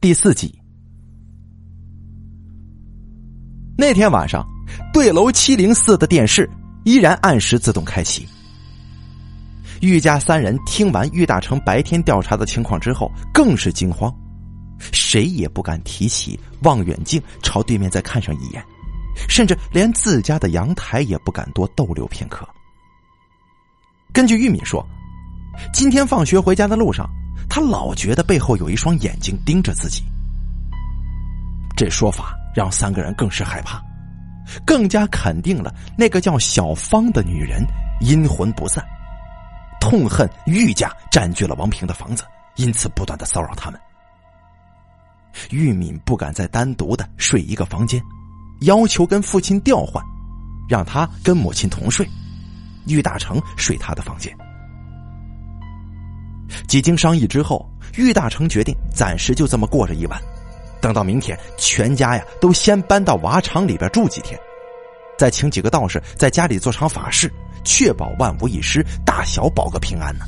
第四集。那天晚上，对楼七零四的电视依然按时自动开启。玉家三人听完玉大成白天调查的情况之后，更是惊慌，谁也不敢提起望远镜朝对面再看上一眼，甚至连自家的阳台也不敢多逗留片刻。根据玉米说，今天放学回家的路上，他老觉得背后有一双眼睛盯着自己。这说法让三个人更是害怕，更加肯定了那个叫小芳的女人阴魂不散。痛恨玉家占据了王平的房子，因此不断的骚扰他们。玉敏不敢再单独的睡一个房间，要求跟父亲调换，让他跟母亲同睡，玉大成睡他的房间。几经商议之后，玉大成决定暂时就这么过着一晚，等到明天，全家呀都先搬到瓦厂里边住几天，再请几个道士在家里做场法事。确保万无一失，大小保个平安呢。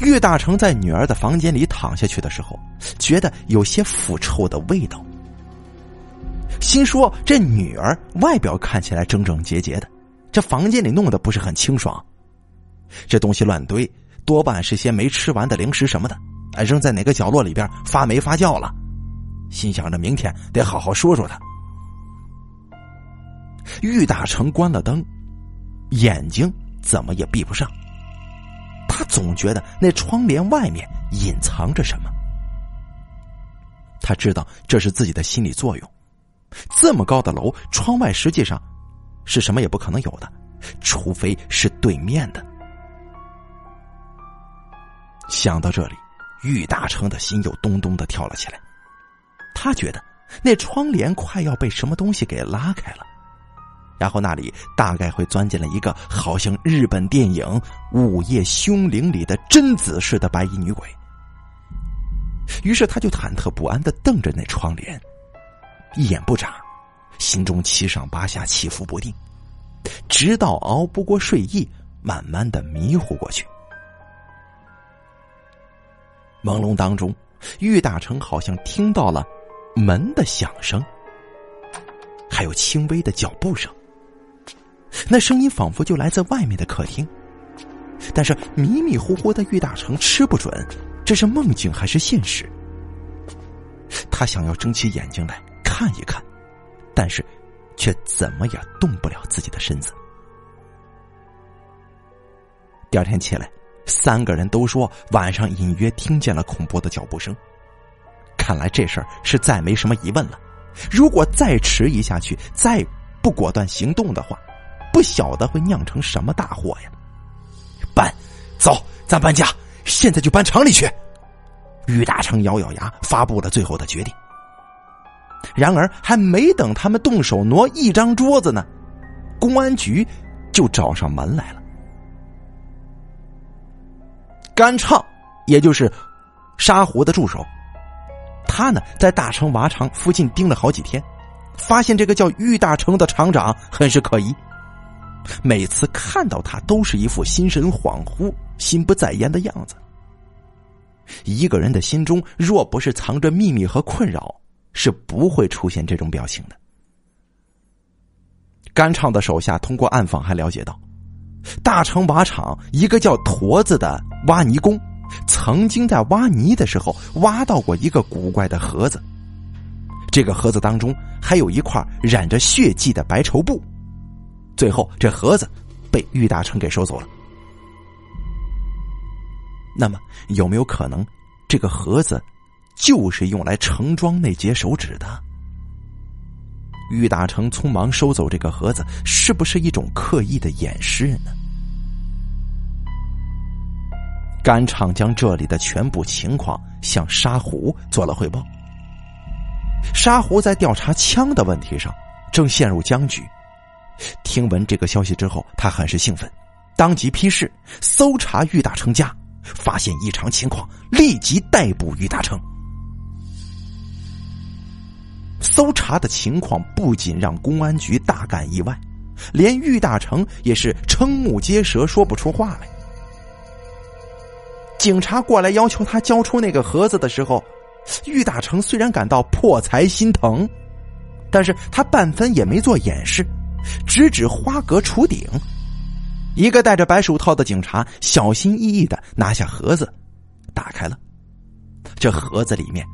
玉大成在女儿的房间里躺下去的时候，觉得有些腐臭的味道，心说这女儿外表看起来整整洁洁的，这房间里弄得不是很清爽，这东西乱堆，多半是些没吃完的零食什么的，哎，扔在哪个角落里边发霉发酵了。心想着明天得好好说说他。玉大成关了灯，眼睛怎么也闭不上。他总觉得那窗帘外面隐藏着什么。他知道这是自己的心理作用。这么高的楼，窗外实际上是什么也不可能有的，除非是对面的。想到这里，玉大成的心又咚咚的跳了起来。他觉得那窗帘快要被什么东西给拉开了。然后那里大概会钻进了一个好像日本电影《午夜凶铃》里的贞子似的白衣女鬼。于是他就忐忑不安的瞪着那窗帘，一眼不眨，心中七上八下，起伏不定，直到熬不过睡意，慢慢的迷糊过去。朦胧当中，玉大成好像听到了门的响声，还有轻微的脚步声。那声音仿佛就来自外面的客厅，但是迷迷糊糊的玉大成吃不准这是梦境还是现实。他想要睁起眼睛来看一看，但是却怎么也动不了自己的身子。第二天起来，三个人都说晚上隐约听见了恐怖的脚步声。看来这事儿是再没什么疑问了。如果再迟疑下去，再不果断行动的话，不晓得会酿成什么大祸呀！搬，走，咱搬家，现在就搬厂里去。于大成咬咬牙，发布了最后的决定。然而，还没等他们动手挪一张桌子呢，公安局就找上门来了。甘畅，也就是沙湖的助手，他呢在大成瓦厂附近盯了好几天，发现这个叫于大成的厂长很是可疑。每次看到他，都是一副心神恍惚、心不在焉的样子。一个人的心中若不是藏着秘密和困扰，是不会出现这种表情的。甘畅的手下通过暗访还了解到，大成瓦厂一个叫驼子的挖泥工，曾经在挖泥的时候挖到过一个古怪的盒子，这个盒子当中还有一块染着血迹的白绸布。最后，这盒子被玉大成给收走了。那么，有没有可能，这个盒子就是用来盛装那截手指的？玉大成匆忙收走这个盒子，是不是一种刻意的掩饰呢？甘畅将这里的全部情况向沙湖做了汇报。沙湖在调查枪的问题上正陷入僵局。听闻这个消息之后，他很是兴奋，当即批示搜查玉大成家，发现异常情况，立即逮捕玉大成。搜查的情况不仅让公安局大感意外，连玉大成也是瞠目结舌，说不出话来。警察过来要求他交出那个盒子的时候，玉大成虽然感到破财心疼，但是他半分也没做掩饰，直指花格橱顶。一个戴着白手套的警察小心翼翼的拿下盒子，打开了。这盒子里面，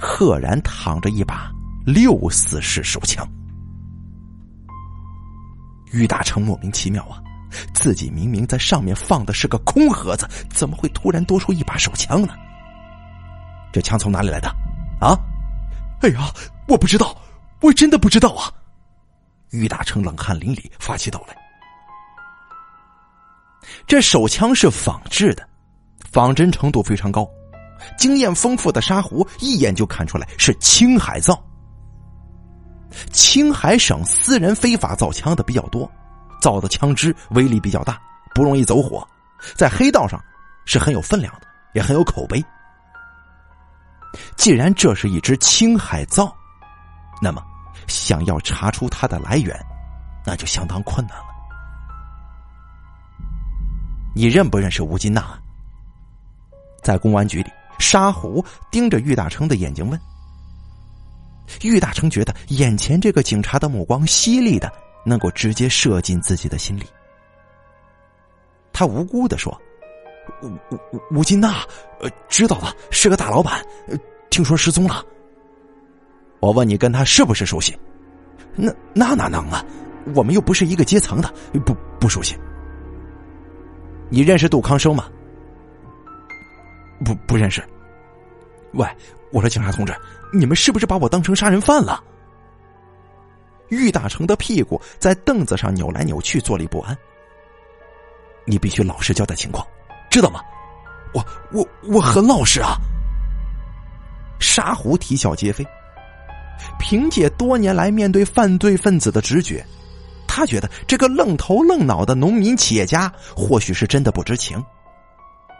赫然躺着一把六四式手枪。玉大成莫名其妙啊，自己明明在上面放的是个空盒子，怎么会突然多出一把手枪呢？这枪从哪里来的？啊？哎呀，我不知道，我真的不知道啊！于大成冷汗淋漓，发起抖来。这手枪是仿制的，仿真程度非常高，经验丰富的沙狐一眼就看出来是青海造。青海省私人非法造枪的比较多，造的枪支威力比较大，不容易走火，在黑道上是很有分量的，也很有口碑。既然这是一支青海造，那么想要查出它的来源，那就相当困难了。你认不认识吴金娜？在公安局里，沙狐盯着玉大成的眼睛问。玉大成觉得眼前这个警察的目光犀利的，能够直接射进自己的心里。他无辜的说：“吴吴吴金娜，呃，知道了，是个大老板，呃听说失踪了。我问你，跟他是不是熟悉？那那哪能啊？我们又不是一个阶层的，不不熟悉。”你认识杜康生吗？不不认识。喂，我说警察同志，你们是不是把我当成杀人犯了？玉大成的屁股在凳子上扭来扭去，坐立不安。你必须老实交代情况，知道吗？我我我很老实啊。沙狐啼笑皆非，凭借多年来面对犯罪分子的直觉。他觉得这个愣头愣脑的农民企业家或许是真的不知情，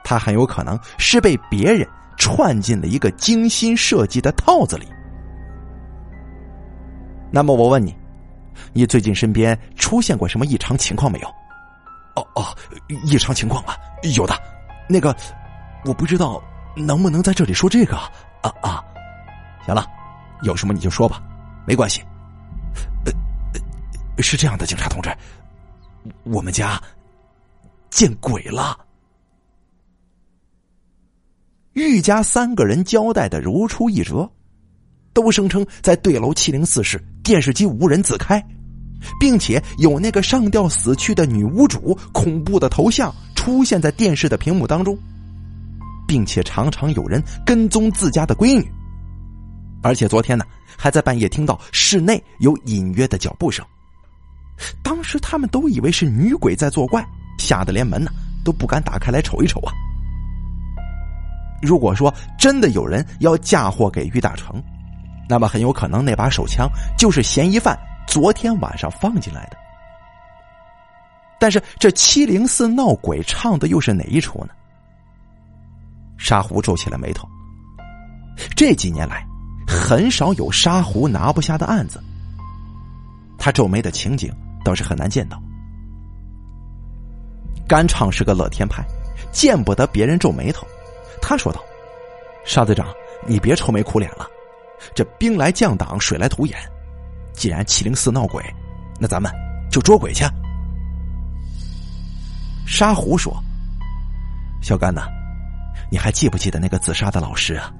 他很有可能是被别人串进了一个精心设计的套子里。那么我问你，你最近身边出现过什么异常情况没有？哦哦，异常情况啊，有的。那个，我不知道能不能在这里说这个啊啊。行了，有什么你就说吧，没关系。是这样的，警察同志，我们家见鬼了。玉家三个人交代的如出一辙，都声称在对楼七零四室电视机无人自开，并且有那个上吊死去的女屋主恐怖的头像出现在电视的屏幕当中，并且常常有人跟踪自家的闺女，而且昨天呢，还在半夜听到室内有隐约的脚步声。当时他们都以为是女鬼在作怪，吓得连门呢都不敢打开来瞅一瞅啊。如果说真的有人要嫁祸给于大成，那么很有可能那把手枪就是嫌疑犯昨天晚上放进来的。但是这七零四闹鬼唱的又是哪一出呢？沙狐皱起了眉头。这几年来，很少有沙狐拿不下的案子。他皱眉的情景。倒是很难见到。甘畅是个乐天派，见不得别人皱眉头。他说道：“沙队长，你别愁眉苦脸了，这兵来将挡，水来土掩。既然七零四闹鬼，那咱们就捉鬼去。”沙狐说：“小甘呐，你还记不记得那个自杀的老师啊？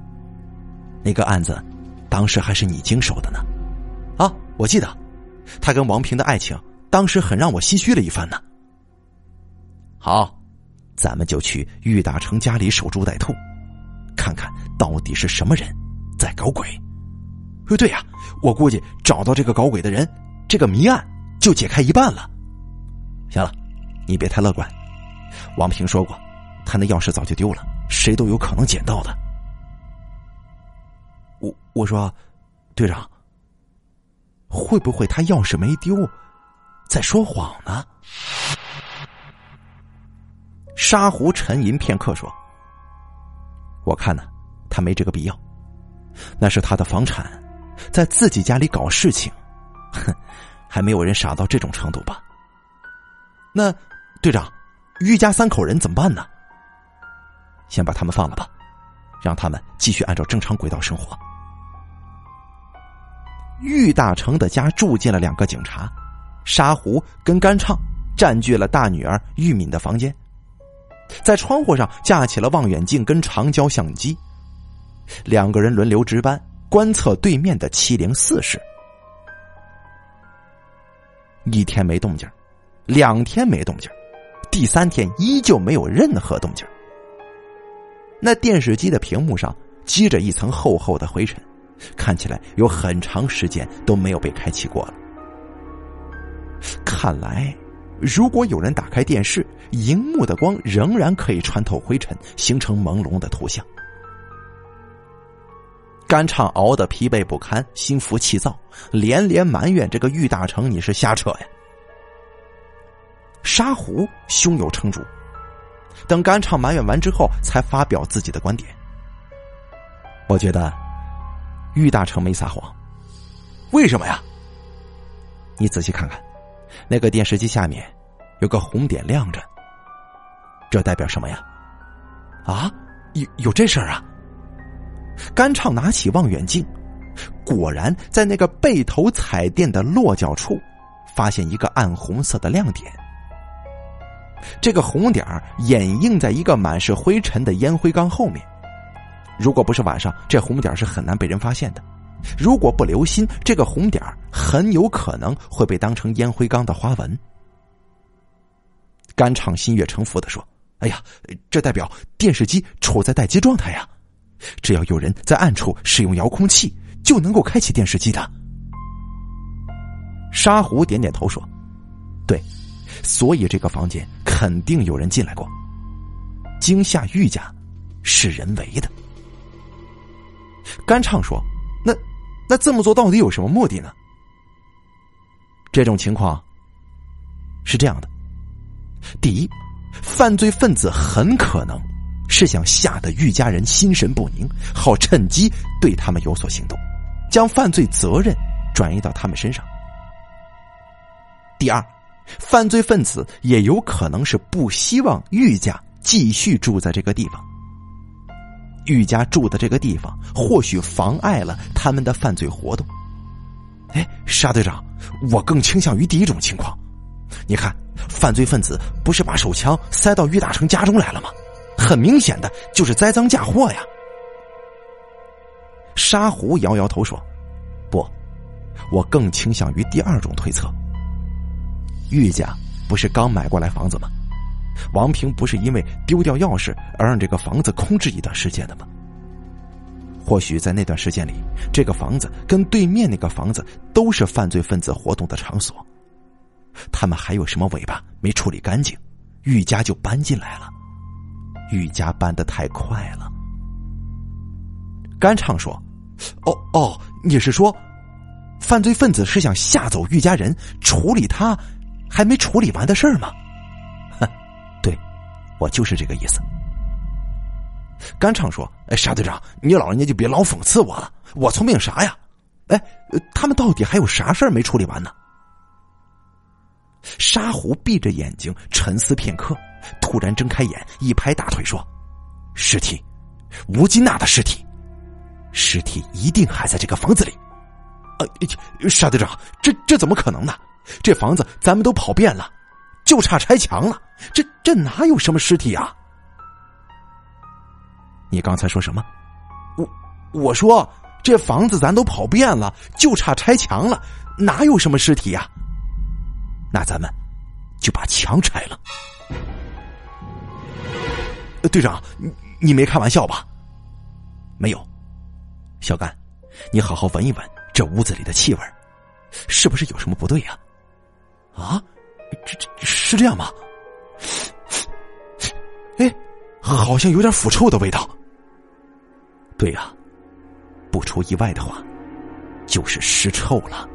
那个案子，当时还是你经手的呢。啊，我记得，他跟王平的爱情。”当时很让我唏嘘了一番呢。好，咱们就去玉大成家里守株待兔，看看到底是什么人在搞鬼。呃，对呀，我估计找到这个搞鬼的人，这个谜案就解开一半了。行了，你别太乐观。王平说过，他那钥匙早就丢了，谁都有可能捡到的。我我说，队长，会不会他钥匙没丢？在说谎呢。沙湖沉吟片刻说：“我看呢，他没这个必要。那是他的房产，在自己家里搞事情，哼，还没有人傻到这种程度吧？那队长，玉家三口人怎么办呢？先把他们放了吧，让他们继续按照正常轨道生活。玉大成的家住进了两个警察，沙湖跟甘畅占据了大女儿玉敏的房间，在窗户上架起了望远镜跟长焦相机，两个人轮流值班观测对面的七零四室。一天没动静，两天没动静，第三天依旧没有任何动静。那电视机的屏幕上积着一层厚厚的灰尘。看起来有很长时间都没有被开启过了。看来，如果有人打开电视，荧幕的光仍然可以穿透灰尘，形成朦胧的图像。甘畅熬得疲惫不堪，心浮气躁，连连埋怨这个玉大成：“你是瞎扯呀！”沙湖胸有成竹，等甘畅埋怨完之后，才发表自己的观点。我觉得。玉大成没撒谎，为什么呀？你仔细看看，那个电视机下面有个红点亮着，这代表什么呀？啊，有有这事儿啊！甘畅拿起望远镜，果然在那个背头彩电的落脚处，发现一个暗红色的亮点。这个红点儿掩映在一个满是灰尘的烟灰缸后面。如果不是晚上，这红点儿是很难被人发现的。如果不留心，这个红点儿很有可能会被当成烟灰缸的花纹。甘畅心悦诚服的说：“哎呀，这代表电视机处在待机状态呀！只要有人在暗处使用遥控器，就能够开启电视机的。”沙湖点点头说：“对，所以这个房间肯定有人进来过。惊吓玉家是人为的。”甘畅说：“那，那这么做到底有什么目的呢？”这种情况是这样的：第一，犯罪分子很可能是想吓得玉家人心神不宁，好趁机对他们有所行动，将犯罪责任转移到他们身上；第二，犯罪分子也有可能是不希望玉家继续住在这个地方。玉家住的这个地方，或许妨碍了他们的犯罪活动。哎，沙队长，我更倾向于第一种情况。你看，犯罪分子不是把手枪塞到玉大成家中来了吗？很明显的就是栽赃嫁祸呀。沙湖摇摇头说：“不，我更倾向于第二种推测。玉家不是刚买过来房子吗？”王平不是因为丢掉钥匙而让这个房子空置一段时间的吗？或许在那段时间里，这个房子跟对面那个房子都是犯罪分子活动的场所。他们还有什么尾巴没处理干净，玉家就搬进来了。玉家搬的太快了。甘畅说：“哦哦，你是说，犯罪分子是想吓走玉家人，处理他还没处理完的事儿吗 对？”我就是这个意思。甘畅说：“哎，沙队长，你老人家就别老讽刺我了，我聪明啥呀？哎，他们到底还有啥事儿没处理完呢？”沙湖闭着眼睛沉思片刻，突然睁开眼，一拍大腿说：“尸体，吴金娜的尸体，尸体一定还在这个房子里。”呃，沙队长，这这怎么可能呢？这房子咱们都跑遍了。就差拆墙了，这这哪有什么尸体啊？你刚才说什么？我我说这房子咱都跑遍了，就差拆墙了，哪有什么尸体呀？那咱们就把墙拆了。队长，你你没开玩笑吧？没有，小甘，你好好闻一闻这屋子里的气味，是不是有什么不对呀？啊？这这是这样吗？哎，好像有点腐臭的味道。对呀，不出意外的话，就是尸臭了。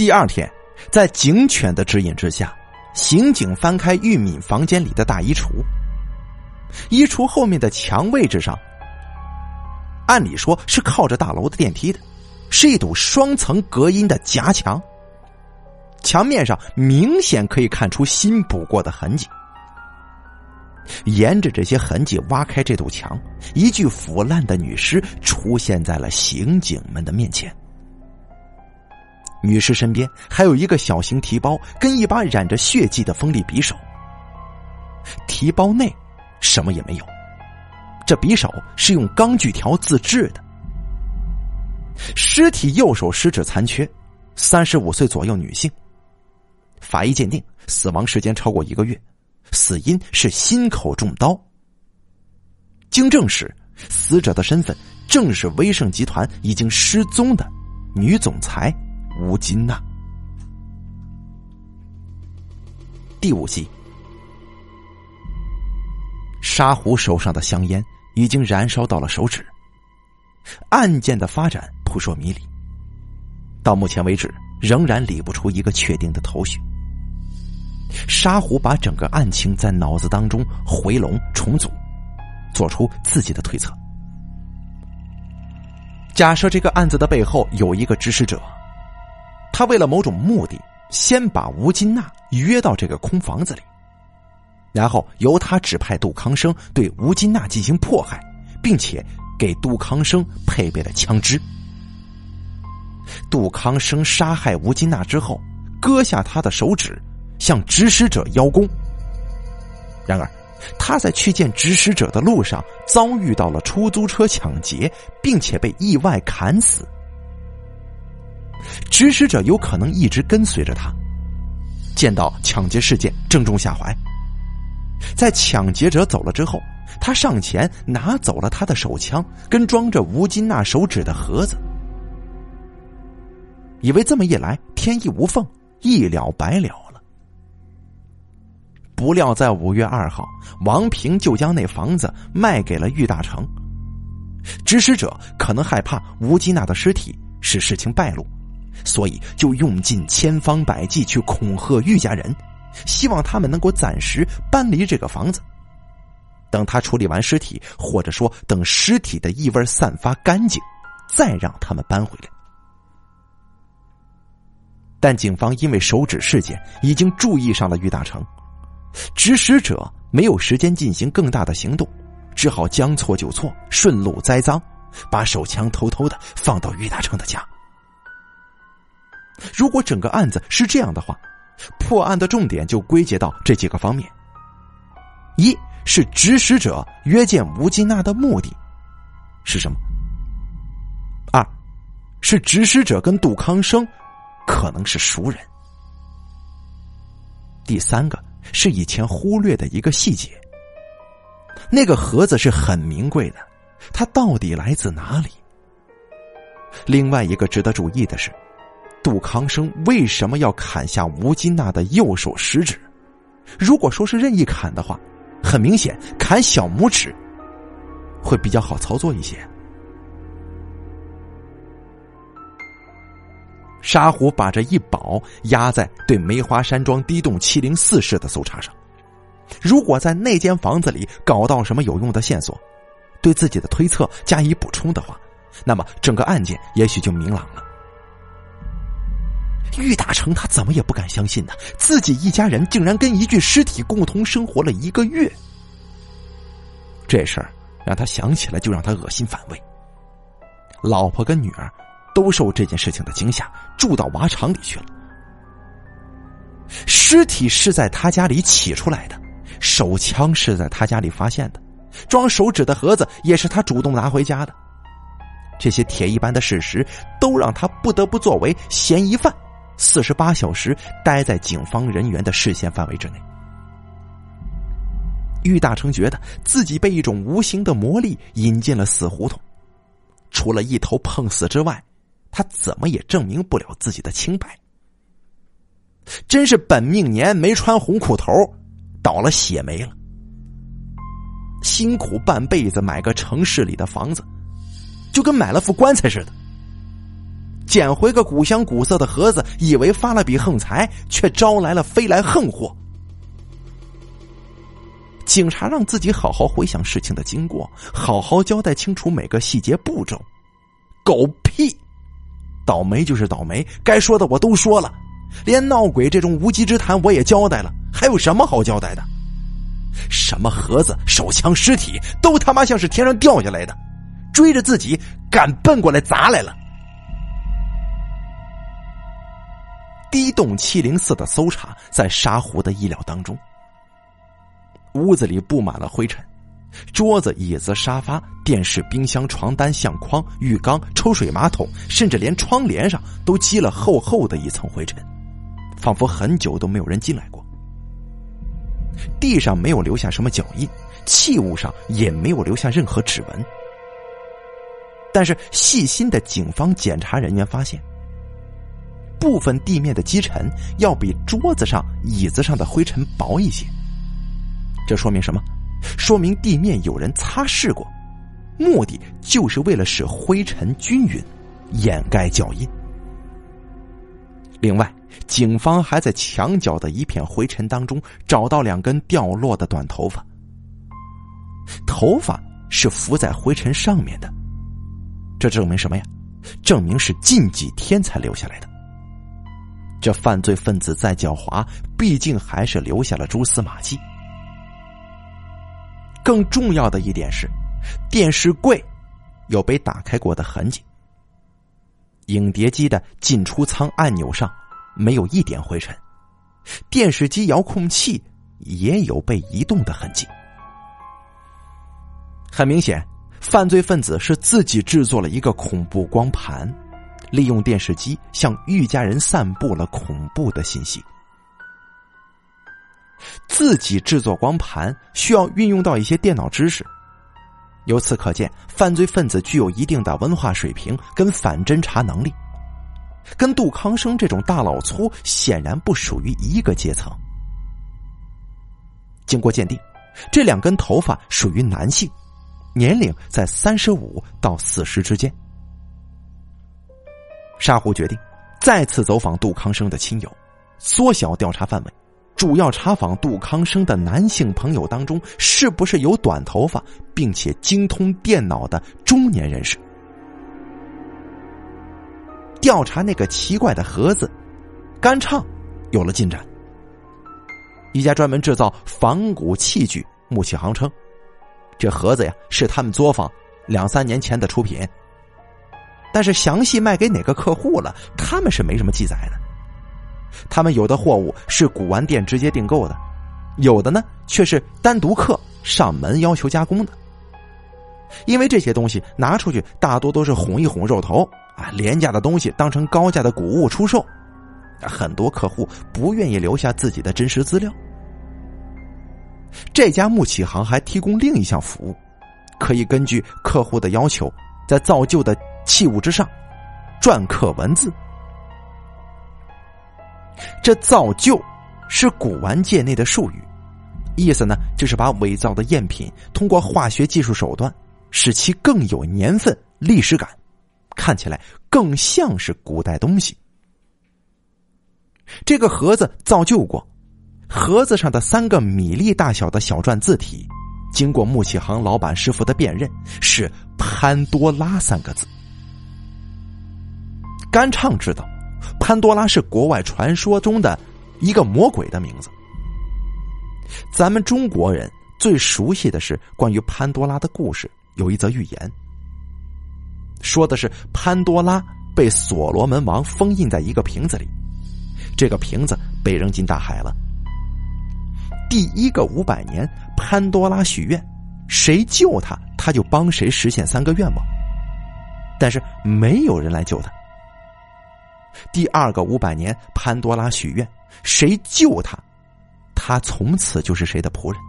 第二天。在警犬的指引之下，刑警翻开玉敏房间里的大衣橱，衣橱后面的墙位置上，按理说是靠着大楼的电梯的，是一堵双层隔音的夹墙。墙面上明显可以看出新补过的痕迹。沿着这些痕迹挖开这堵墙，一具腐烂的女尸出现在了刑警们的面前。女尸身边还有一个小型提包，跟一把染着血迹的锋利匕首。提包内什么也没有，这匕首是用钢锯条自制的。尸体右手食指残缺，三十五岁左右女性。法医鉴定死亡时间超过一个月，死因是心口中刀。经证实，死者的身份正是威盛集团已经失踪的女总裁。吴金娜。第五集，沙狐手上的香烟已经燃烧到了手指。案件的发展扑朔迷离，到目前为止仍然理不出一个确定的头绪。沙狐把整个案情在脑子当中回笼重组，做出自己的推测。假设这个案子的背后有一个指使者。他为了某种目的，先把吴金娜约到这个空房子里，然后由他指派杜康生对吴金娜进行迫害，并且给杜康生配备了枪支。杜康生杀害吴金娜之后，割下他的手指，向指使者邀功。然而，他在去见指使者的路上遭遇到了出租车抢劫，并且被意外砍死。指使者有可能一直跟随着他，见到抢劫事件正中下怀。在抢劫者走了之后，他上前拿走了他的手枪跟装着吴金娜手指的盒子，以为这么一来天衣无缝，一了百了了。不料在五月二号，王平就将那房子卖给了郁大成。指使者可能害怕吴金娜的尸体使事情败露。所以，就用尽千方百计去恐吓玉家人，希望他们能够暂时搬离这个房子。等他处理完尸体，或者说等尸体的异味散发干净，再让他们搬回来。但警方因为手指事件已经注意上了玉大成，指使者没有时间进行更大的行动，只好将错就错，顺路栽赃，把手枪偷偷的放到玉大成的家。如果整个案子是这样的话，破案的重点就归结到这几个方面：一是指使者约见吴金娜的目的是什么；二是指使者跟杜康生可能是熟人；第三个是以前忽略的一个细节，那个盒子是很名贵的，它到底来自哪里？另外一个值得注意的是。杜康生为什么要砍下吴金娜的右手食指？如果说是任意砍的话，很明显砍小拇指会比较好操作一些。沙虎把这一宝压在对梅花山庄 D 栋七零四室的搜查上，如果在那间房子里搞到什么有用的线索，对自己的推测加以补充的话，那么整个案件也许就明朗了。玉大成他怎么也不敢相信呢？自己一家人竟然跟一具尸体共同生活了一个月，这事儿让他想起来就让他恶心反胃。老婆跟女儿都受这件事情的惊吓，住到瓦厂里去了。尸体是在他家里起出来的，手枪是在他家里发现的，装手指的盒子也是他主动拿回家的。这些铁一般的事实都让他不得不作为嫌疑犯。四十八小时待在警方人员的视线范围之内，郁大成觉得自己被一种无形的魔力引进了死胡同，除了一头碰死之外，他怎么也证明不了自己的清白。真是本命年没穿红裤头，倒了血霉了。辛苦半辈子买个城市里的房子，就跟买了副棺材似的。捡回个古香古色的盒子，以为发了笔横财，却招来了飞来横祸。警察让自己好好回想事情的经过，好好交代清楚每个细节步骤。狗屁！倒霉就是倒霉，该说的我都说了，连闹鬼这种无稽之谈我也交代了，还有什么好交代的？什么盒子、手枪、尸体，都他妈像是天上掉下来的，追着自己敢奔过来砸来了。第栋七零四的搜查在沙湖的意料当中。屋子里布满了灰尘，桌子、椅子、沙发、电视、冰箱、床单、相框、浴缸、抽水马桶，甚至连窗帘上都积了厚厚的一层灰尘，仿佛很久都没有人进来过。地上没有留下什么脚印，器物上也没有留下任何指纹。但是细心的警方检查人员发现。部分地面的积尘要比桌子上、椅子上的灰尘薄一些，这说明什么？说明地面有人擦拭过，目的就是为了使灰尘均匀，掩盖脚印。另外，警方还在墙角的一片灰尘当中找到两根掉落的短头发，头发是浮在灰尘上面的，这证明什么呀？证明是近几天才留下来的。这犯罪分子再狡猾，毕竟还是留下了蛛丝马迹。更重要的一点是，电视柜有被打开过的痕迹，影碟机的进出舱按钮上没有一点灰尘，电视机遥控器也有被移动的痕迹。很明显，犯罪分子是自己制作了一个恐怖光盘。利用电视机向玉家人散布了恐怖的信息。自己制作光盘需要运用到一些电脑知识，由此可见，犯罪分子具有一定的文化水平跟反侦查能力，跟杜康生这种大老粗显然不属于一个阶层。经过鉴定，这两根头发属于男性，年龄在三十五到四十之间。沙湖决定再次走访杜康生的亲友，缩小调查范围，主要查访杜康生的男性朋友当中是不是有短头发并且精通电脑的中年人士。调查那个奇怪的盒子，干唱有了进展。一家专门制造仿古器具木器行称，这盒子呀是他们作坊两三年前的出品。但是详细卖给哪个客户了，他们是没什么记载的。他们有的货物是古玩店直接订购的，有的呢却是单独客上门要求加工的。因为这些东西拿出去大多都是哄一哄肉头啊，廉价的东西当成高价的古物出售，很多客户不愿意留下自己的真实资料。这家木器行还提供另一项服务，可以根据客户的要求，在造就的。器物之上，篆刻文字。这造就，是古玩界内的术语，意思呢就是把伪造的赝品通过化学技术手段，使其更有年份、历史感，看起来更像是古代东西。这个盒子造就过，盒子上的三个米粒大小的小篆字体，经过木器行老板师傅的辨认，是“潘多拉”三个字。甘畅知道，潘多拉是国外传说中的一个魔鬼的名字。咱们中国人最熟悉的是关于潘多拉的故事，有一则寓言，说的是潘多拉被所罗门王封印在一个瓶子里，这个瓶子被扔进大海了。第一个五百年，潘多拉许愿，谁救他，他就帮谁实现三个愿望，但是没有人来救他。第二个五百年，潘多拉许愿，谁救他，他从此就是谁的仆人。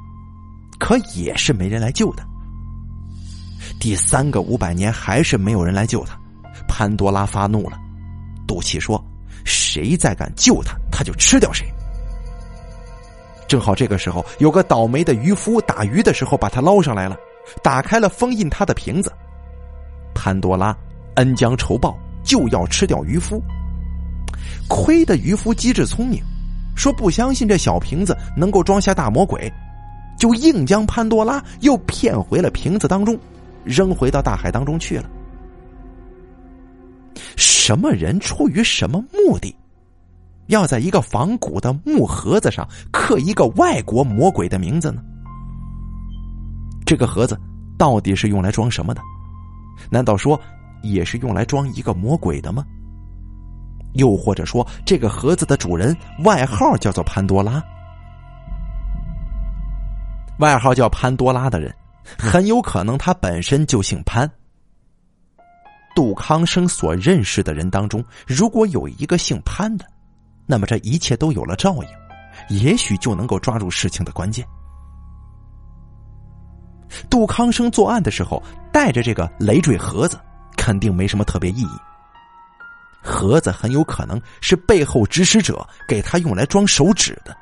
可也是没人来救他。第三个五百年，还是没有人来救他，潘多拉发怒了，赌气说：“谁再敢救他，他就吃掉谁。”正好这个时候，有个倒霉的渔夫打鱼的时候把他捞上来了，打开了封印他的瓶子。潘多拉恩将仇报，就要吃掉渔夫。亏得渔夫机智聪明，说不相信这小瓶子能够装下大魔鬼，就硬将潘多拉又骗回了瓶子当中，扔回到大海当中去了。什么人出于什么目的，要在一个仿古的木盒子上刻一个外国魔鬼的名字呢？这个盒子到底是用来装什么的？难道说也是用来装一个魔鬼的吗？又或者说，这个盒子的主人外号叫做潘多拉？外号叫潘多拉的人，很有可能他本身就姓潘。杜康生所认识的人当中，如果有一个姓潘的，那么这一切都有了照应，也许就能够抓住事情的关键。杜康生作案的时候带着这个累赘盒子，肯定没什么特别意义。盒子很有可能是背后指使者给他用来装手指的，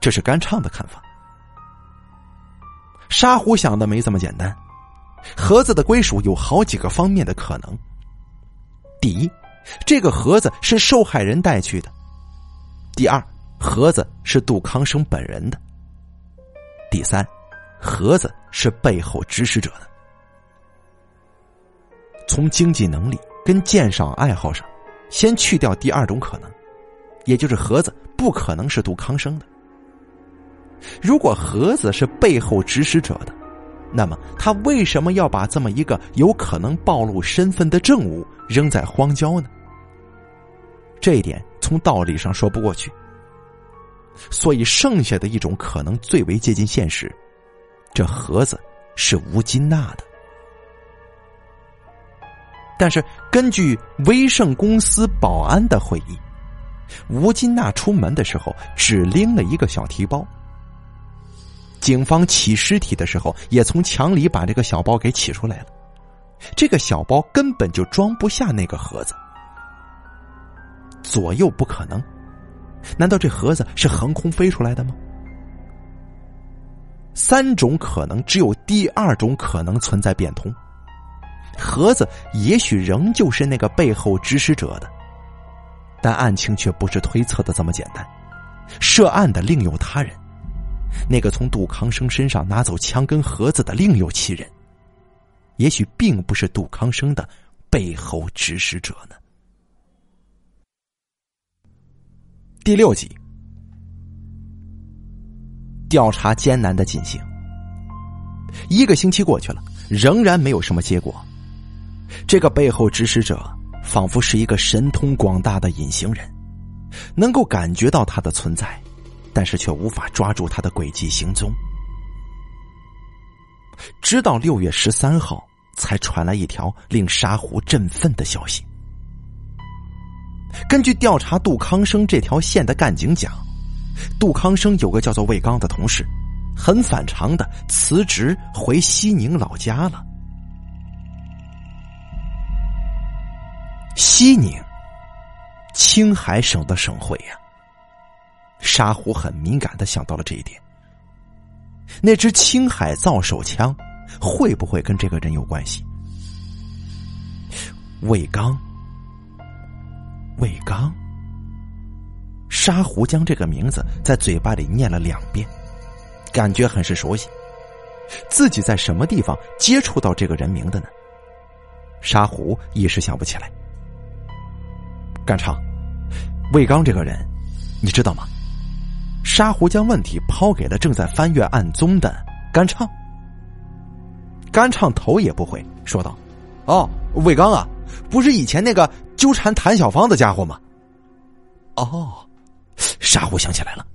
这是甘畅的看法。沙虎想的没这么简单，盒子的归属有好几个方面的可能。第一，这个盒子是受害人带去的；第二，盒子是杜康生本人的；第三，盒子是背后指使者的。从经济能力跟鉴赏爱好上，先去掉第二种可能，也就是盒子不可能是杜康生的。如果盒子是背后指使者的，那么他为什么要把这么一个有可能暴露身份的证物扔在荒郊呢？这一点从道理上说不过去。所以剩下的一种可能最为接近现实，这盒子是吴金娜的。但是根据威盛公司保安的回忆，吴金娜出门的时候只拎了一个小提包。警方起尸体的时候，也从墙里把这个小包给起出来了。这个小包根本就装不下那个盒子，左右不可能。难道这盒子是横空飞出来的吗？三种可能，只有第二种可能存在变通。盒子也许仍旧是那个背后指使者的，但案情却不是推测的这么简单。涉案的另有他人。那个从杜康生身上拿走枪跟盒子的另有其人，也许并不是杜康生的背后指使者呢。第六集，调查艰难的进行，一个星期过去了，仍然没有什么结果。这个背后指使者仿佛是一个神通广大的隐形人，能够感觉到他的存在。但是却无法抓住他的轨迹行踪，直到六月十三号，才传来一条令沙湖振奋的消息。根据调查杜康生这条线的干警讲，杜康生有个叫做魏刚的同事，很反常的辞职回西宁老家了。西宁，青海省的省会呀。沙虎很敏感的想到了这一点。那支青海造手枪会不会跟这个人有关系？魏刚，魏刚。沙湖将这个名字在嘴巴里念了两遍，感觉很是熟悉。自己在什么地方接触到这个人名的呢？沙湖一时想不起来。干唱，魏刚这个人，你知道吗？沙湖将问题抛给了正在翻阅案宗的甘畅。甘畅头也不回，说道：“哦，魏刚啊，不是以前那个纠缠谭小芳的家伙吗？”哦，沙湖想起来了，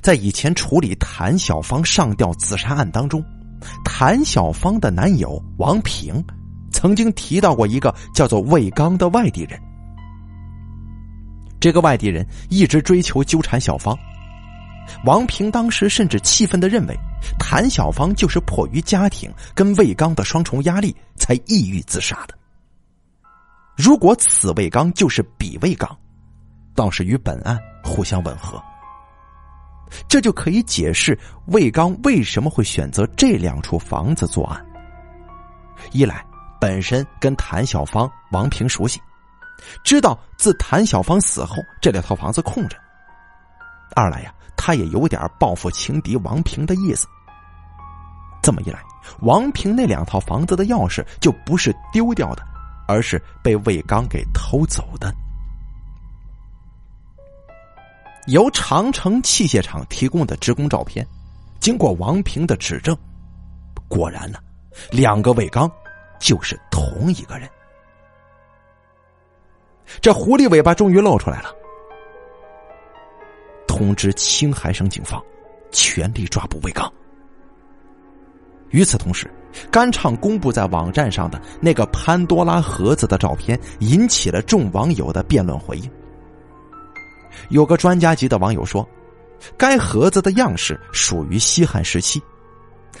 在以前处理谭小芳上吊自杀案当中，谭小芳的男友王平曾经提到过一个叫做魏刚的外地人。这个外地人一直追求纠缠小芳。王平当时甚至气愤的认为，谭小芳就是迫于家庭跟魏刚的双重压力才抑郁自杀的。如果此魏刚就是彼魏刚，倒是与本案互相吻合。这就可以解释魏刚为什么会选择这两处房子作案。一来，本身跟谭小芳、王平熟悉，知道自谭小芳死后这两套房子空着；二来呀。他也有点报复情敌王平的意思，这么一来，王平那两套房子的钥匙就不是丢掉的，而是被魏刚给偷走的。由长城器械厂提供的职工照片，经过王平的指证，果然呢，两个魏刚就是同一个人。这狐狸尾巴终于露出来了，通知青海省警方，全力抓捕魏刚。与此同时，甘畅公布在网站上的那个潘多拉盒子的照片，引起了众网友的辩论回应。有个专家级的网友说，该盒子的样式属于西汉时期，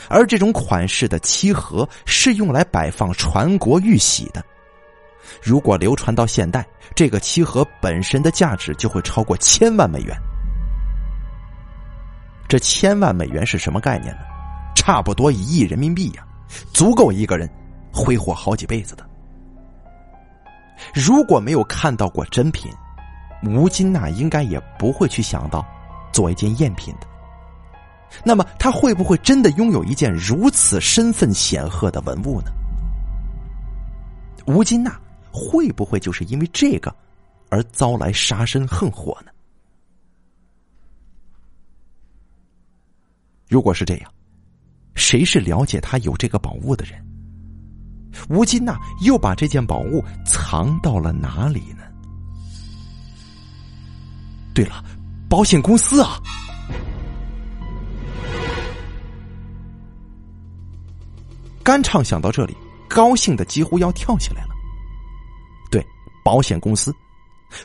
而这种款式的漆盒是用来摆放传国玉玺的。如果流传到现代，这个漆盒本身的价值就会超过千万美元。这千万美元是什么概念呢？差不多一亿人民币呀，足够一个人挥霍好几辈子的。如果没有看到过真品。吴金娜应该也不会去想到做一件赝品的。那么，他会不会真的拥有一件如此身份显赫的文物呢？吴金娜会不会就是因为这个而遭来杀身横祸呢？如果是这样，谁是了解他有这个宝物的人？吴金娜又把这件宝物藏到了哪里呢？对了，保险公司啊！甘畅想到这里，高兴的几乎要跳起来了。保险公司，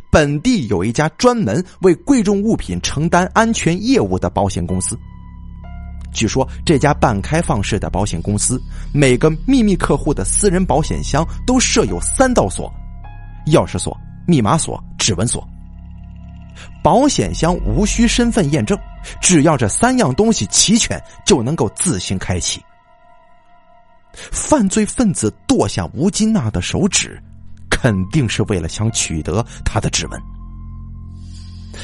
本地有一家专门为贵重物品承担安全业务的保险公司。据说这家半开放式的保险公司，每个秘密客户的私人保险箱都设有三道锁：钥匙锁、密码锁、指纹锁。保险箱无需身份验证，只要这三样东西齐全，就能够自行开启。犯罪分子剁下吴金娜的手指，肯定是为了想取得他的指纹。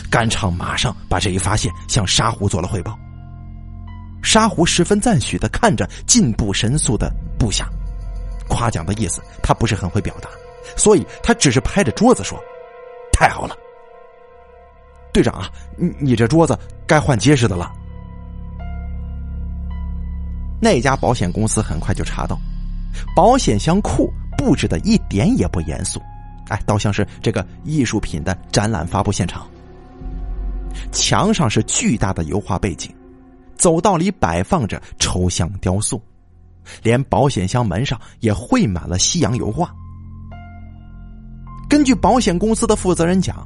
甘畅马上把这一发现向沙狐做了汇报。沙狐十分赞许的看着进步神速的部下，夸奖的意思他不是很会表达，所以他只是拍着桌子说：“太好了。”队长啊，你你这桌子该换结实的了。那家保险公司很快就查到，保险箱库布置的一点也不严肃，哎，倒像是这个艺术品的展览发布现场。墙上是巨大的油画背景，走道里摆放着抽象雕塑，连保险箱门上也绘满了西洋油画。根据保险公司的负责人讲。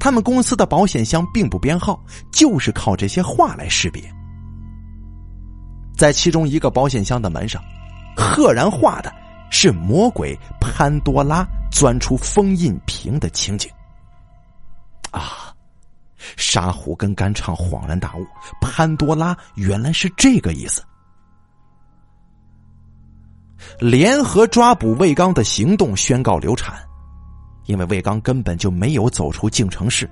他们公司的保险箱并不编号，就是靠这些画来识别。在其中一个保险箱的门上，赫然画的是魔鬼潘多拉钻出封印瓶的情景。啊！沙虎跟甘畅恍然大悟，潘多拉原来是这个意思。联合抓捕魏刚的行动宣告流产。因为魏刚根本就没有走出晋城市，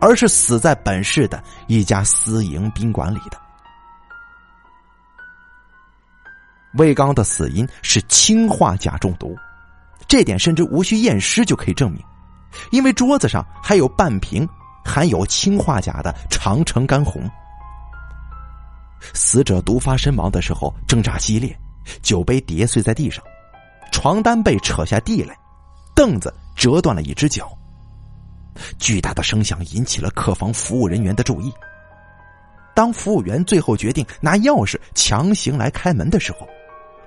而是死在本市的一家私营宾馆里的。魏刚的死因是氰化钾中毒，这点甚至无需验尸就可以证明，因为桌子上还有半瓶含有氰化钾的长城干红。死者毒发身亡的时候挣扎激烈，酒杯跌碎在地上，床单被扯下地来，凳子。折断了一只脚。巨大的声响引起了客房服务人员的注意。当服务员最后决定拿钥匙强行来开门的时候，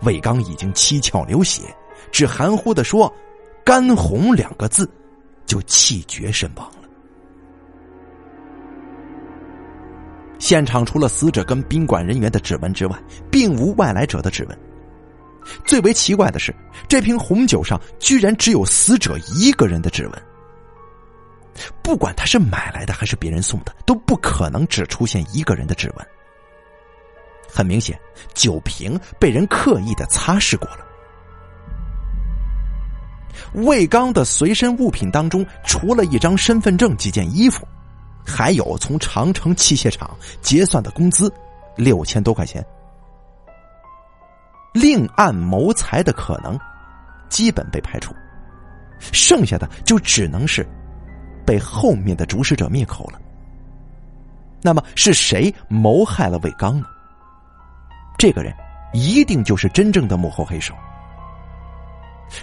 魏刚已经七窍流血，只含糊的说“干红”两个字，就气绝身亡了。现场除了死者跟宾馆人员的指纹之外，并无外来者的指纹。最为奇怪的是，这瓶红酒上居然只有死者一个人的指纹。不管他是买来的还是别人送的，都不可能只出现一个人的指纹。很明显，酒瓶被人刻意的擦拭过了。魏刚的随身物品当中，除了一张身份证、几件衣服，还有从长城器械厂结算的工资六千多块钱。另案谋财的可能基本被排除，剩下的就只能是被后面的主使者灭口了。那么是谁谋害了魏刚呢？这个人一定就是真正的幕后黑手。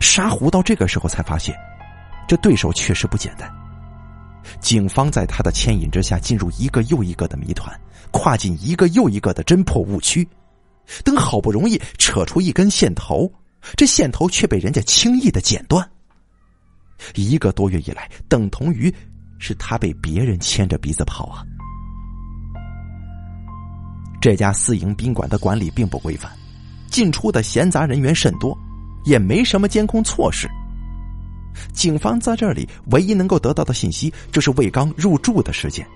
沙湖到这个时候才发现，这对手确实不简单。警方在他的牵引之下，进入一个又一个的谜团，跨进一个又一个的侦破误区。等好不容易扯出一根线头，这线头却被人家轻易的剪断。一个多月以来，等同于是他被别人牵着鼻子跑啊！这家私营宾馆的管理并不规范，进出的闲杂人员甚多，也没什么监控措施。警方在这里唯一能够得到的信息，就是魏刚入住的时间，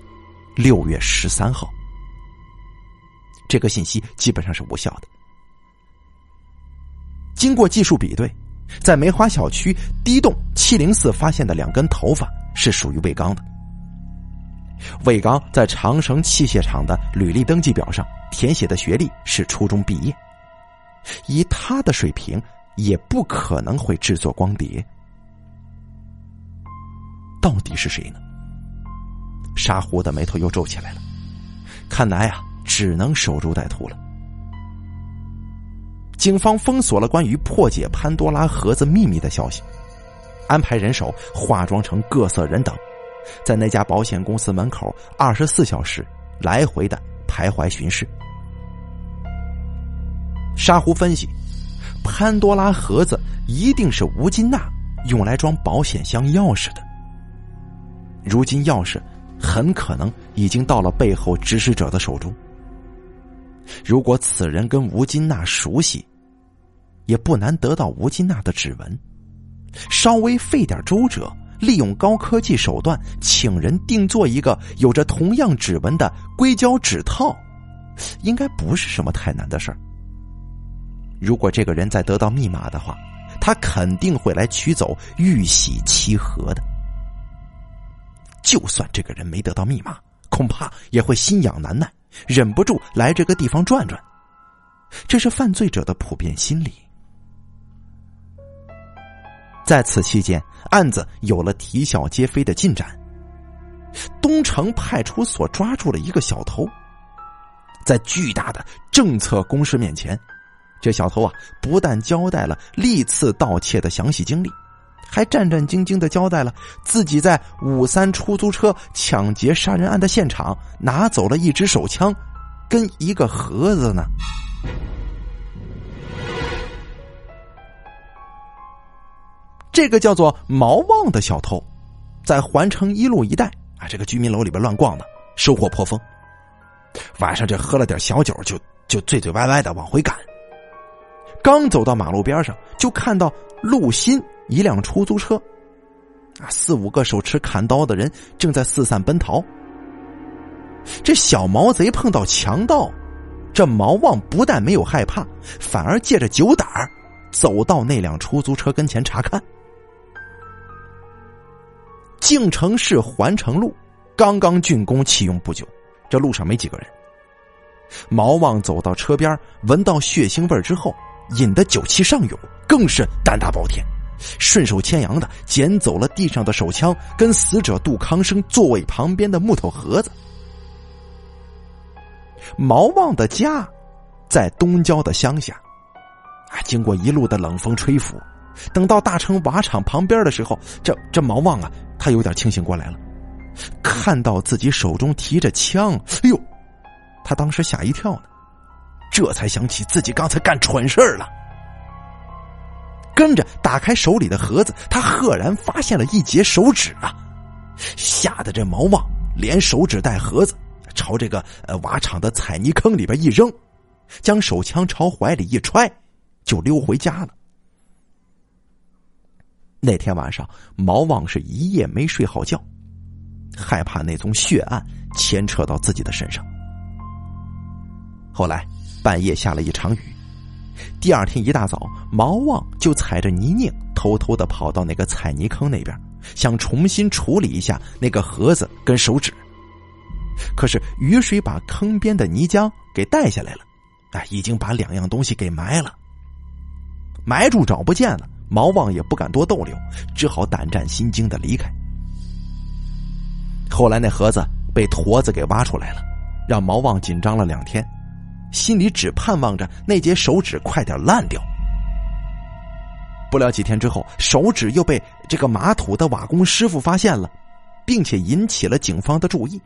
六月十三号。这个信息基本上是无效的。经过技术比对，在梅花小区 D 栋七零四发现的两根头发是属于魏刚的。魏刚在长城器械厂的履历登记表上填写的学历是初中毕业，以他的水平也不可能会制作光碟。到底是谁呢？沙狐的眉头又皱起来了。看来啊，只能守株待兔了。警方封锁了关于破解潘多拉盒子秘密的消息，安排人手化妆成各色人等。在那家保险公司门口，二十四小时来回的徘徊巡视。沙狐分析，潘多拉盒子一定是吴金娜用来装保险箱钥匙的。如今钥匙很可能已经到了背后指使者的手中。如果此人跟吴金娜熟悉，也不难得到吴金娜的指纹。稍微费点周折。利用高科技手段，请人定做一个有着同样指纹的硅胶指套，应该不是什么太难的事儿。如果这个人再得到密码的话，他肯定会来取走玉玺七盒的。就算这个人没得到密码，恐怕也会心痒难耐，忍不住来这个地方转转。这是犯罪者的普遍心理。在此期间。案子有了啼笑皆非的进展。东城派出所抓住了一个小偷，在巨大的政策攻势面前，这小偷啊，不但交代了历次盗窃的详细经历，还战战兢兢的交代了自己在五三出租车抢劫杀人案的现场拿走了一支手枪，跟一个盒子呢。这个叫做毛旺的小偷，在环城一路一带啊，这个居民楼里边乱逛的，收获颇丰。晚上这喝了点小酒，就就醉醉歪歪的往回赶。刚走到马路边上，就看到路新一辆出租车，啊，四五个手持砍刀的人正在四散奔逃。这小毛贼碰到强盗，这毛旺不但没有害怕，反而借着酒胆走到那辆出租车跟前查看。靖城市环城路刚刚竣工启用不久，这路上没几个人。毛旺走到车边，闻到血腥味之后，引得酒气上涌，更是胆大包天，顺手牵羊的捡走了地上的手枪，跟死者杜康生座位旁边的木头盒子。毛旺的家在东郊的乡下，啊，经过一路的冷风吹拂，等到大成瓦厂旁边的时候，这这毛旺啊。他有点清醒过来了，看到自己手中提着枪，哎呦，他当时吓一跳呢，这才想起自己刚才干蠢事了。跟着打开手里的盒子，他赫然发现了一截手指啊！吓得这毛旺连手指带盒子朝这个呃瓦厂的彩泥坑里边一扔，将手枪朝怀里一揣，就溜回家了。那天晚上，毛旺是一夜没睡好觉，害怕那宗血案牵扯到自己的身上。后来半夜下了一场雨，第二天一大早，毛旺就踩着泥泞，偷偷的跑到那个彩泥坑那边，想重新处理一下那个盒子跟手指。可是雨水把坑边的泥浆给带下来了，啊，已经把两样东西给埋了。埋住找不见了，毛旺也不敢多逗留，只好胆战心惊的离开。后来那盒子被驼子给挖出来了，让毛旺紧张了两天，心里只盼望着那截手指快点烂掉。不料几天之后，手指又被这个马土的瓦工师傅发现了，并且引起了警方的注意。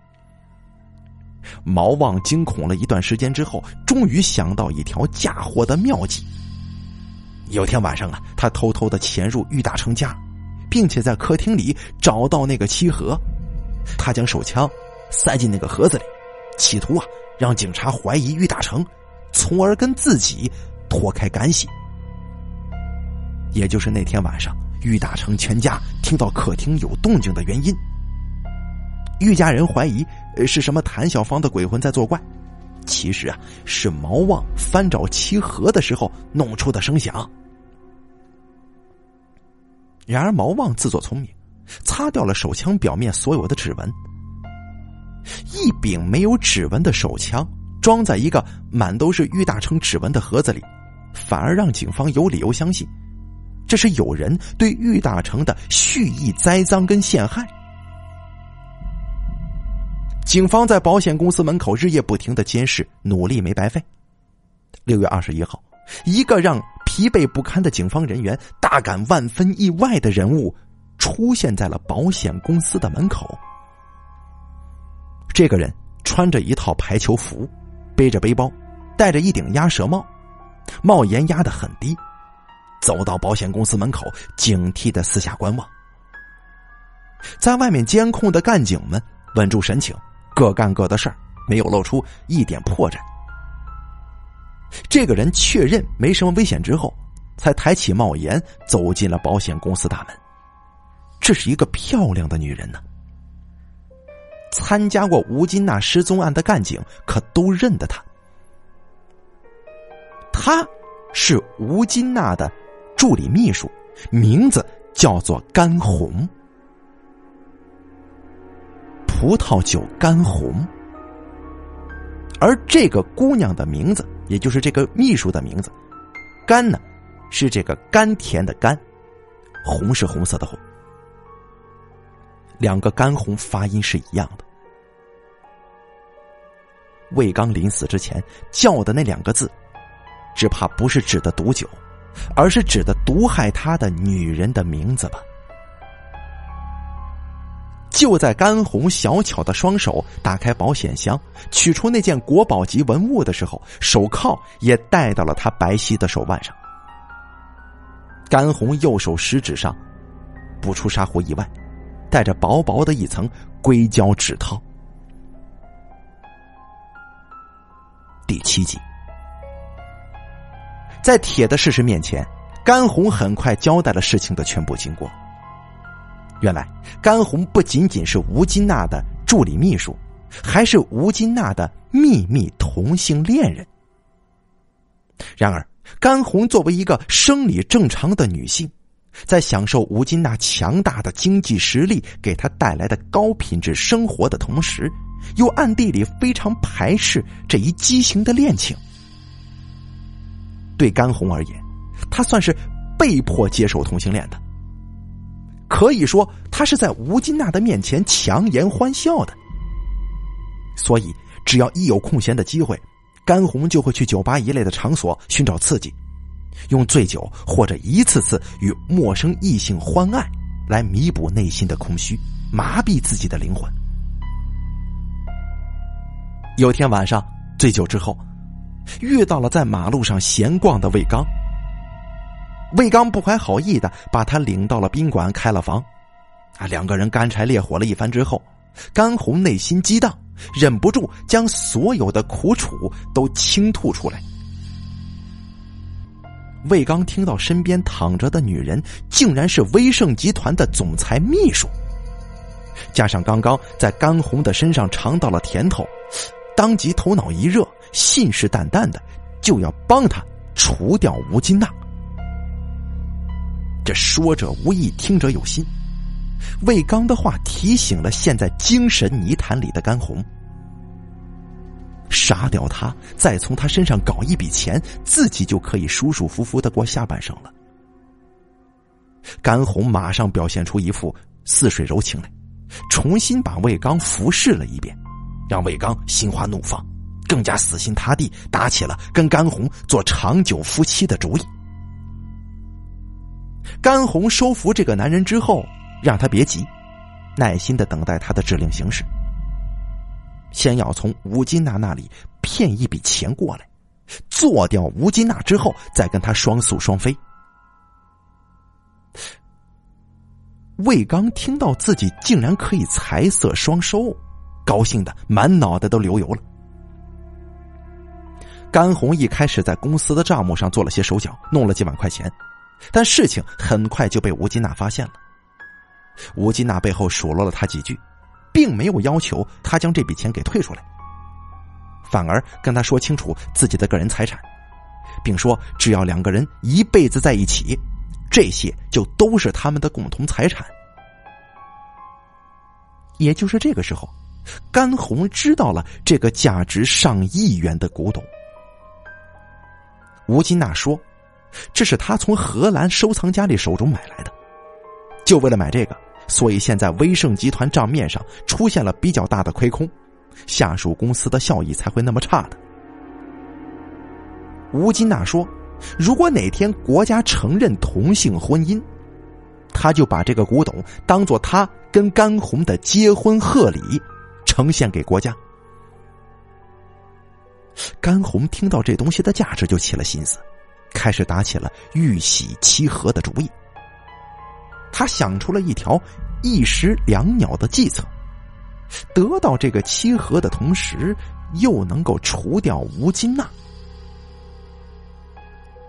毛旺惊恐了一段时间之后，终于想到一条嫁祸的妙计。有天晚上啊，他偷偷的潜入玉大成家，并且在客厅里找到那个漆盒，他将手枪塞进那个盒子里，企图啊让警察怀疑玉大成，从而跟自己脱开干系。也就是那天晚上，玉大成全家听到客厅有动静的原因。玉家人怀疑是什么谭小芳的鬼魂在作怪，其实啊是毛旺翻找漆盒的时候弄出的声响。然而毛旺自作聪明，擦掉了手枪表面所有的指纹。一柄没有指纹的手枪装在一个满都是玉大成指纹的盒子里，反而让警方有理由相信。这是有人对玉大成的蓄意栽赃跟陷害。警方在保险公司门口日夜不停的监视，努力没白费。六月二十一号，一个让疲惫不堪的警方人员大感万分意外的人物出现在了保险公司的门口。这个人穿着一套排球服，背着背包，戴着一顶鸭舌帽，帽檐压得很低。走到保险公司门口，警惕的四下观望。在外面监控的干警们稳住神情，各干各的事儿，没有露出一点破绽。这个人确认没什么危险之后，才抬起帽檐走进了保险公司大门。这是一个漂亮的女人呢。参加过吴金娜失踪案的干警可都认得她。她是吴金娜的。助理秘书，名字叫做甘红，葡萄酒干红。而这个姑娘的名字，也就是这个秘书的名字，甘呢，是这个甘甜的甘，红是红色的红。两个干红发音是一样的。魏刚临死之前叫的那两个字，只怕不是指的毒酒。而是指的毒害他的女人的名字吧。就在甘红小巧的双手打开保险箱，取出那件国宝级文物的时候，手铐也戴到了他白皙的手腕上。甘红右手食指上，不出纱户以外，带着薄薄的一层硅胶指套。第七集。在铁的事实面前，甘红很快交代了事情的全部经过。原来，甘红不仅仅是吴金娜的助理秘书，还是吴金娜的秘密同性恋人。然而，甘红作为一个生理正常的女性，在享受吴金娜强大的经济实力给她带来的高品质生活的同时，又暗地里非常排斥这一畸形的恋情。对甘红而言，他算是被迫接受同性恋的。可以说，他是在吴金娜的面前强颜欢笑的。所以，只要一有空闲的机会，甘红就会去酒吧一类的场所寻找刺激，用醉酒或者一次次与陌生异性欢爱来弥补内心的空虚，麻痹自己的灵魂。有天晚上，醉酒之后。遇到了在马路上闲逛的魏刚，魏刚不怀好意的把他领到了宾馆开了房，啊，两个人干柴烈火了一番之后，甘红内心激荡，忍不住将所有的苦楚都倾吐出来。魏刚听到身边躺着的女人竟然是威盛集团的总裁秘书，加上刚刚在甘红的身上尝到了甜头。当即头脑一热，信誓旦旦的就要帮他除掉吴金娜。这说者无意，听者有心。魏刚的话提醒了陷在精神泥潭里的甘红。杀掉他，再从他身上搞一笔钱，自己就可以舒舒服服的过下半生了。甘红马上表现出一副似水柔情来，重新把魏刚服侍了一遍，让魏刚心花怒放，更加死心塌地打起了跟甘红做长久夫妻的主意。甘红收服这个男人之后，让他别急，耐心的等待他的指令行事。先要从吴金娜那里骗一笔钱过来，做掉吴金娜之后，再跟他双宿双飞。魏刚听到自己竟然可以财色双收，高兴的满脑袋都流油了。甘红一开始在公司的账目上做了些手脚，弄了几万块钱，但事情很快就被吴金娜发现了。吴金娜背后数落了他几句。并没有要求他将这笔钱给退出来，反而跟他说清楚自己的个人财产，并说只要两个人一辈子在一起，这些就都是他们的共同财产。也就是这个时候，甘红知道了这个价值上亿元的古董。吴金娜说：“这是他从荷兰收藏家里手中买来的，就为了买这个。”所以现在威盛集团账面上出现了比较大的亏空，下属公司的效益才会那么差的。吴金娜说：“如果哪天国家承认同性婚姻，他就把这个古董当做他跟甘红的结婚贺礼，呈现给国家。”甘红听到这东西的价值，就起了心思，开始打起了玉玺七合的主意。他想出了一条一石两鸟的计策，得到这个七合的同时，又能够除掉吴金娜。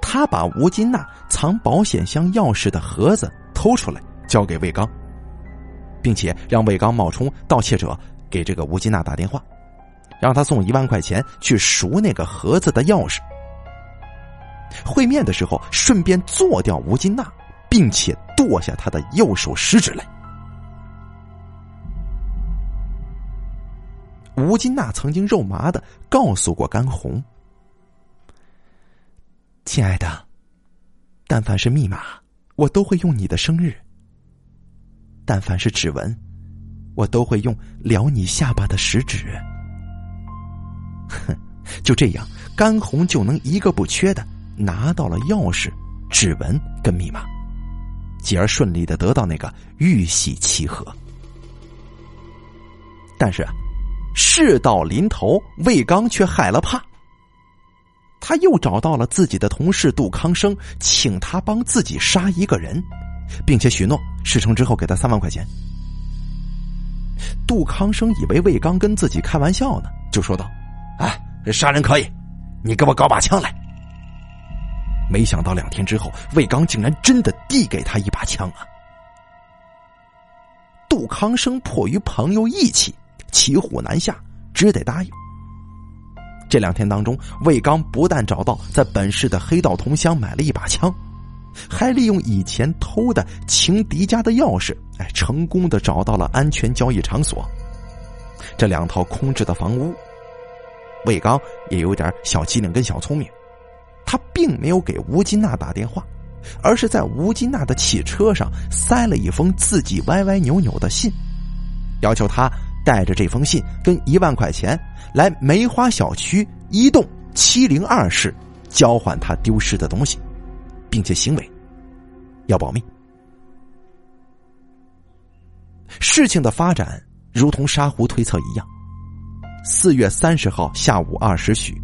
他把吴金娜藏保险箱钥匙的盒子偷出来，交给魏刚，并且让魏刚冒充盗窃者给这个吴金娜打电话，让他送一万块钱去赎那个盒子的钥匙。会面的时候，顺便做掉吴金娜。并且剁下她的右手食指来。吴金娜曾经肉麻的告诉过甘红：“亲爱的，但凡是密码，我都会用你的生日；但凡是指纹，我都会用撩你下巴的食指。”哼，就这样，甘红就能一个不缺的拿到了钥匙、指纹跟密码。继而顺利的得到那个玉玺七盒，但是事到临头，魏刚却害了怕。他又找到了自己的同事杜康生，请他帮自己杀一个人，并且许诺事成之后给他三万块钱。杜康生以为魏刚跟自己开玩笑呢，就说道：“哎，杀人可以，你给我搞把枪来。”没想到两天之后，魏刚竟然真的递给他一把枪啊！杜康生迫于朋友义气，骑虎难下，只得答应。这两天当中，魏刚不但找到在本市的黑道同乡买了一把枪，还利用以前偷的情敌家的钥匙，哎，成功的找到了安全交易场所。这两套空置的房屋，魏刚也有点小机灵跟小聪明。他并没有给吴金娜打电话，而是在吴金娜的汽车上塞了一封自己歪歪扭扭的信，要求他带着这封信跟一万块钱来梅花小区一栋七零二室交换他丢失的东西，并且行为要保密。事情的发展如同沙湖推测一样，四月三十号下午二时许，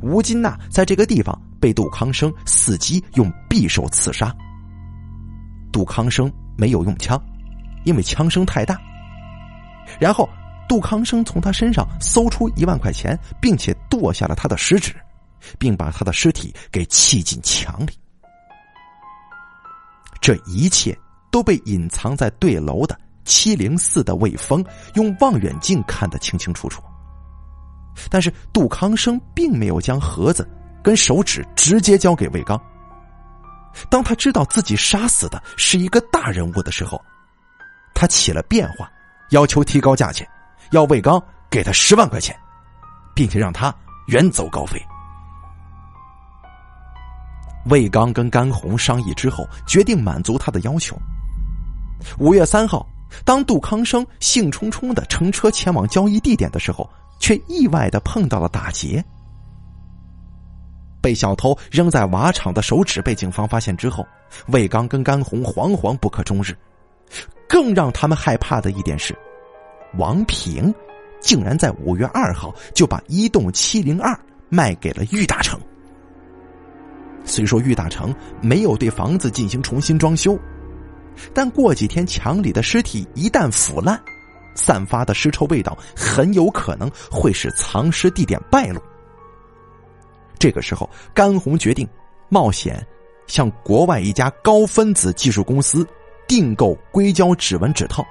吴金娜在这个地方。被杜康生伺机用匕首刺杀。杜康生没有用枪，因为枪声太大。然后，杜康生从他身上搜出一万块钱，并且剁下了他的食指，并把他的尸体给砌进墙里。这一切都被隐藏在对楼的七零四的魏峰用望远镜看得清清楚楚。但是，杜康生并没有将盒子。跟手指直接交给魏刚。当他知道自己杀死的是一个大人物的时候，他起了变化，要求提高价钱，要魏刚给他十万块钱，并且让他远走高飞。魏刚跟甘红商议之后，决定满足他的要求。五月三号，当杜康生兴冲冲的乘车前往交易地点的时候，却意外的碰到了打劫。被小偷扔在瓦厂的手指被警方发现之后，魏刚跟甘红惶惶不可终日。更让他们害怕的一点是，王平竟然在五月二号就把一栋七零二卖给了郁大成。虽说郁大成没有对房子进行重新装修，但过几天墙里的尸体一旦腐烂，散发的尸臭味道很有可能会使藏尸地点败露。这个时候，甘红决定冒险向国外一家高分子技术公司订购硅胶指纹指套。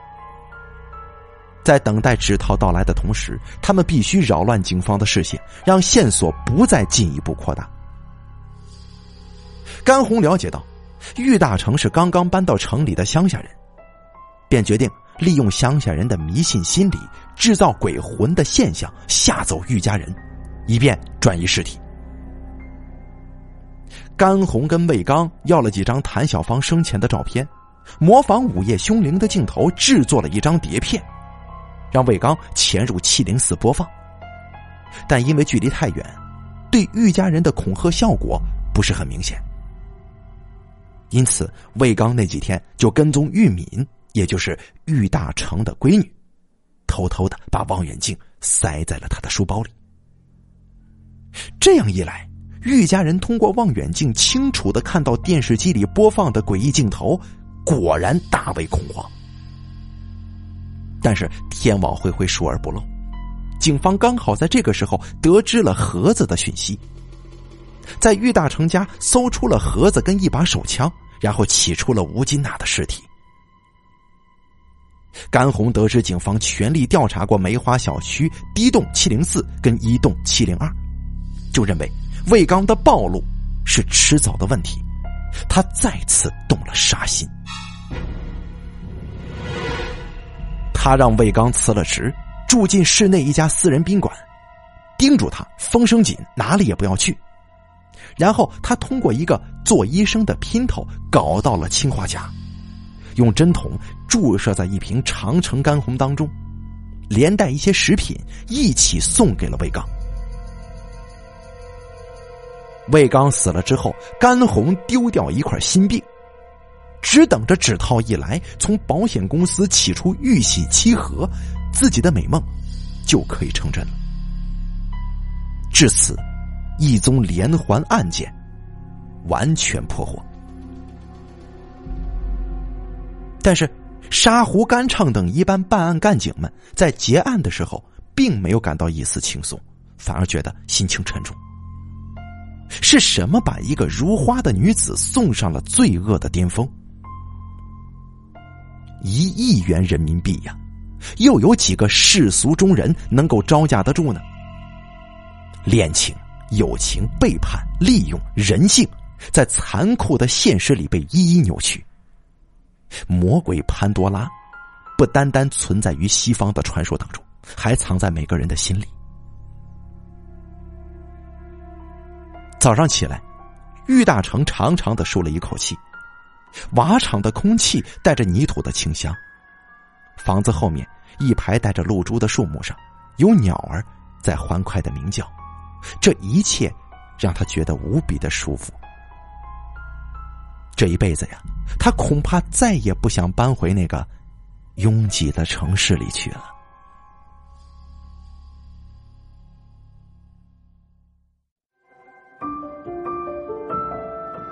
在等待指套到来的同时，他们必须扰乱警方的视线，让线索不再进一步扩大。甘红了解到，郁大成是刚刚搬到城里的乡下人，便决定利用乡下人的迷信心理，制造鬼魂的现象，吓走郁家人，以便转移尸体。甘红跟魏刚要了几张谭小芳生前的照片，模仿午夜凶铃的镜头，制作了一张碟片，让魏刚潜入七零四播放。但因为距离太远，对玉家人的恐吓效果不是很明显。因此，魏刚那几天就跟踪玉敏，也就是玉大成的闺女，偷偷的把望远镜塞在了他的书包里。这样一来，玉家人通过望远镜清楚的看到电视机里播放的诡异镜头，果然大为恐慌。但是天网恢恢，疏而不漏，警方刚好在这个时候得知了盒子的讯息。在玉大成家搜出了盒子跟一把手枪，然后起出了吴金娜的尸体。甘红得知警方全力调查过梅花小区低栋七零四跟一栋七零二，就认为魏刚的暴露是迟早的问题，他再次动了杀心。他让魏刚辞了职，住进市内一家私人宾馆，叮嘱他风声紧，哪里也不要去。然后他通过一个做医生的姘头搞到了氰化钾，用针筒注射在一瓶长城干红当中，连带一些食品一起送给了魏刚。魏刚死了之后，甘红丢掉一块心病，只等着纸套一来，从保险公司取出玉玺七盒，自己的美梦就可以成真了。至此。一宗连环案件完全破获，但是沙湖、甘畅等一般办案干警们在结案的时候，并没有感到一丝轻松，反而觉得心情沉重。是什么把一个如花的女子送上了罪恶的巅峰？一亿元人民币呀，又有几个世俗中人能够招架得住呢？恋情。友情、背叛、利用、人性，在残酷的现实里被一一扭曲。魔鬼潘多拉，不单单存在于西方的传说当中，还藏在每个人的心里。早上起来，郁大成长长的舒了一口气。瓦厂的空气带着泥土的清香，房子后面一排带着露珠的树木上，有鸟儿在欢快的鸣叫。这一切让他觉得无比的舒服。这一辈子呀，他恐怕再也不想搬回那个拥挤的城市里去了。